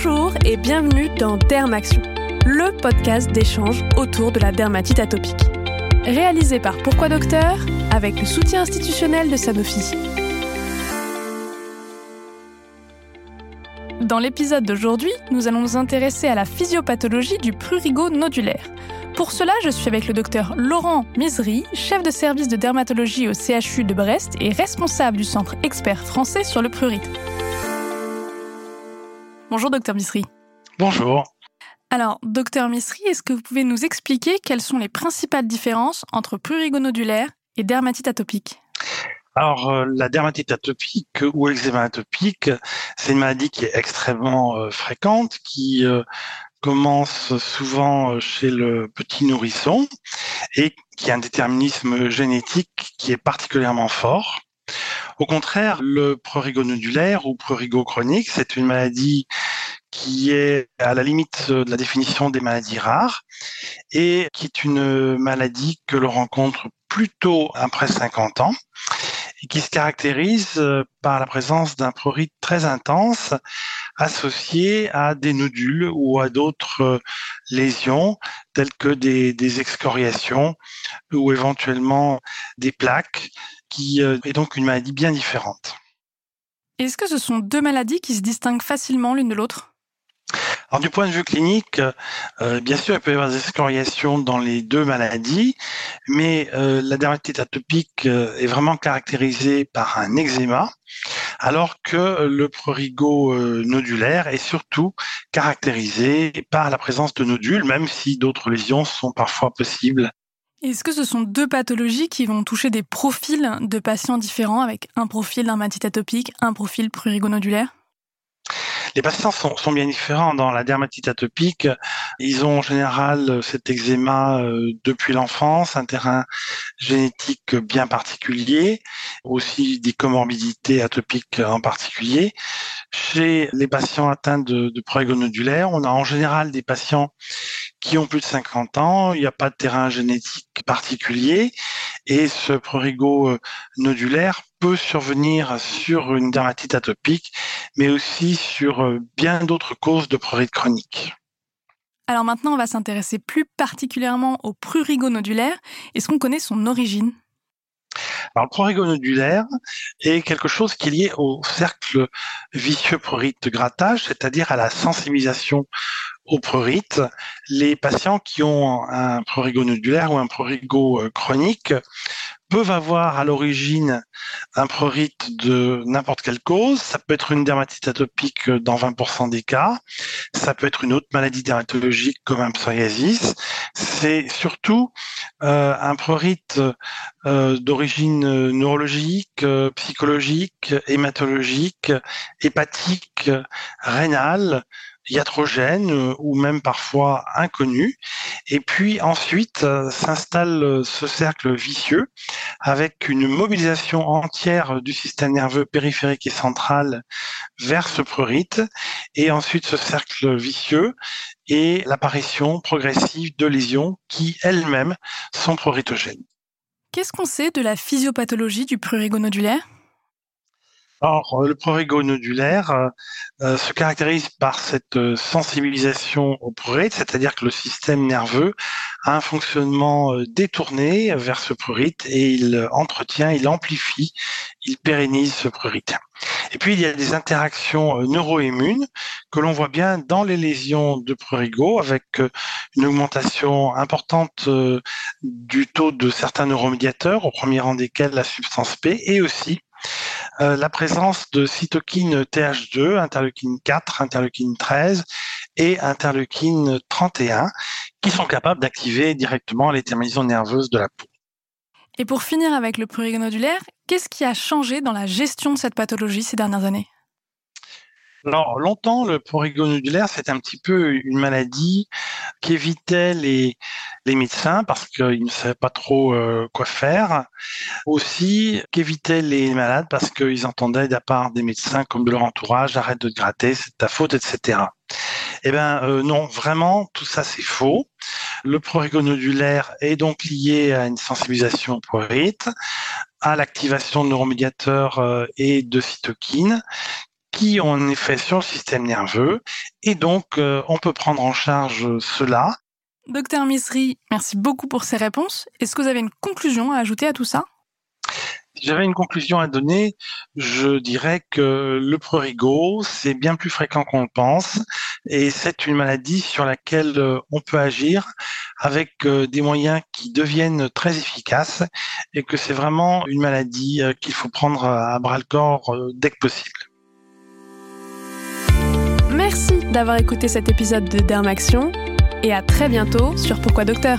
Bonjour et bienvenue dans Dermaction, le podcast d'échange autour de la dermatite atopique. Réalisé par Pourquoi Docteur avec le soutien institutionnel de Sanofi. Dans l'épisode d'aujourd'hui, nous allons nous intéresser à la physiopathologie du prurigo nodulaire. Pour cela, je suis avec le docteur Laurent Misery, chef de service de dermatologie au CHU de Brest et responsable du centre expert français sur le prurite. Bonjour docteur Misery. Bonjour. Alors, docteur Misery, est-ce que vous pouvez nous expliquer quelles sont les principales différences entre prurigo nodulaire et dermatite atopique? Alors, euh, la dermatite atopique ou l'eczéma atopique, c'est une maladie qui est extrêmement euh, fréquente, qui euh, commence souvent chez le petit nourrisson et qui a un déterminisme génétique qui est particulièrement fort. Au contraire, le prurigo nodulaire ou prurigo chronique, c'est une maladie qui est à la limite de la définition des maladies rares et qui est une maladie que l'on rencontre plutôt après 50 ans et qui se caractérise euh, par la présence d'un prurite très intense associé à des nodules ou à d'autres euh, lésions telles que des, des excoriations ou éventuellement des plaques, qui euh, est donc une maladie bien différente. Est-ce que ce sont deux maladies qui se distinguent facilement l'une de l'autre? Alors du point de vue clinique, euh, bien sûr, il peut y avoir des excoriations dans les deux maladies, mais euh, la dermatite atopique euh, est vraiment caractérisée par un eczéma, alors que le prurigo nodulaire est surtout caractérisé par la présence de nodules, même si d'autres lésions sont parfois possibles. Est-ce que ce sont deux pathologies qui vont toucher des profils de patients différents avec un profil dermatite atopique, un profil prurigo nodulaire les patients sont, sont, bien différents. Dans la dermatite atopique, ils ont en général cet eczéma euh, depuis l'enfance, un terrain génétique bien particulier, aussi des comorbidités atopiques en particulier. Chez les patients atteints de, de prurigo nodulaire, on a en général des patients qui ont plus de 50 ans, il n'y a pas de terrain génétique particulier et ce prurigo euh, nodulaire peut survenir sur une dermatite atopique, mais aussi sur euh, bien d'autres causes de prurite chronique. Alors maintenant, on va s'intéresser plus particulièrement au prurigo nodulaire. Est-ce qu'on connaît son origine? Le prurigo nodulaire est quelque chose qui est lié au cercle vicieux prurite grattage, c'est-à-dire à la sensibilisation au prurite. Les patients qui ont un prurigo nodulaire ou un prurigo euh, chronique peuvent avoir à l'origine un prurite de n'importe quelle cause. Ça peut être une dermatite atopique dans 20% des cas. Ça peut être une autre maladie dermatologique comme un psoriasis. C'est surtout euh, un prurite euh, d'origine neurologique, euh, psychologique, hématologique, hépatique, rénale, iatrogène euh, ou même parfois inconnu. Et puis ensuite euh, s'installe euh, ce cercle vicieux avec une mobilisation entière du système nerveux périphérique et central vers ce prurite. Et ensuite ce cercle vicieux et l'apparition progressive de lésions qui elles-mêmes sont pruritogènes. Qu'est-ce qu'on sait de la physiopathologie du prurigo nodulaire? Alors, le prurigo nodulaire euh, euh, se caractérise par cette euh, sensibilisation au prurite, c'est-à-dire que le système nerveux a un fonctionnement détourné vers ce prurite et il entretient, il amplifie, il pérennise ce prurite. Et puis, il y a des interactions neuroimmunes que l'on voit bien dans les lésions de prurigo avec une augmentation importante du taux de certains neuromédiateurs, au premier rang desquels la substance P, et aussi euh, la présence de cytokines TH2, interleukine 4, interleukine 13 et interleukine 31 qui sont capables d'activer directement les terminaisons nerveuses de la peau. Et pour finir avec le prurigo nodulaire, qu'est-ce qui a changé dans la gestion de cette pathologie ces dernières années? Alors, longtemps, le prurigo nodulaire, c'était un petit peu une maladie qui évitait les, les médecins parce qu'ils ne savaient pas trop euh, quoi faire. Aussi, qu'évitait les malades parce qu'ils entendaient de la part des médecins comme de leur entourage, arrête de te gratter, c'est ta faute, etc. Eh bien, euh, non, vraiment, tout ça, c'est faux. Le prurigo nodulaire est donc lié à une sensibilisation au prurite, à l'activation de neuromédiateurs euh, et de cytokines qui ont un effet sur le système nerveux Et donc, on peut prendre en charge cela. Docteur Misri, merci beaucoup pour ces réponses. Est-ce que vous avez une conclusion à ajouter à tout ça? Si j'avais une conclusion à donner, je dirais que le prurigo, c'est bien plus fréquent qu'on le pense et c'est une maladie sur laquelle euh, on peut agir avec euh, des moyens qui deviennent très efficaces et que c'est vraiment une maladie euh, qu'il faut prendre à bras le corps dès que possible. Merci d'avoir écouté cet épisode de Dermaction et à très bientôt sur Pourquoi Docteur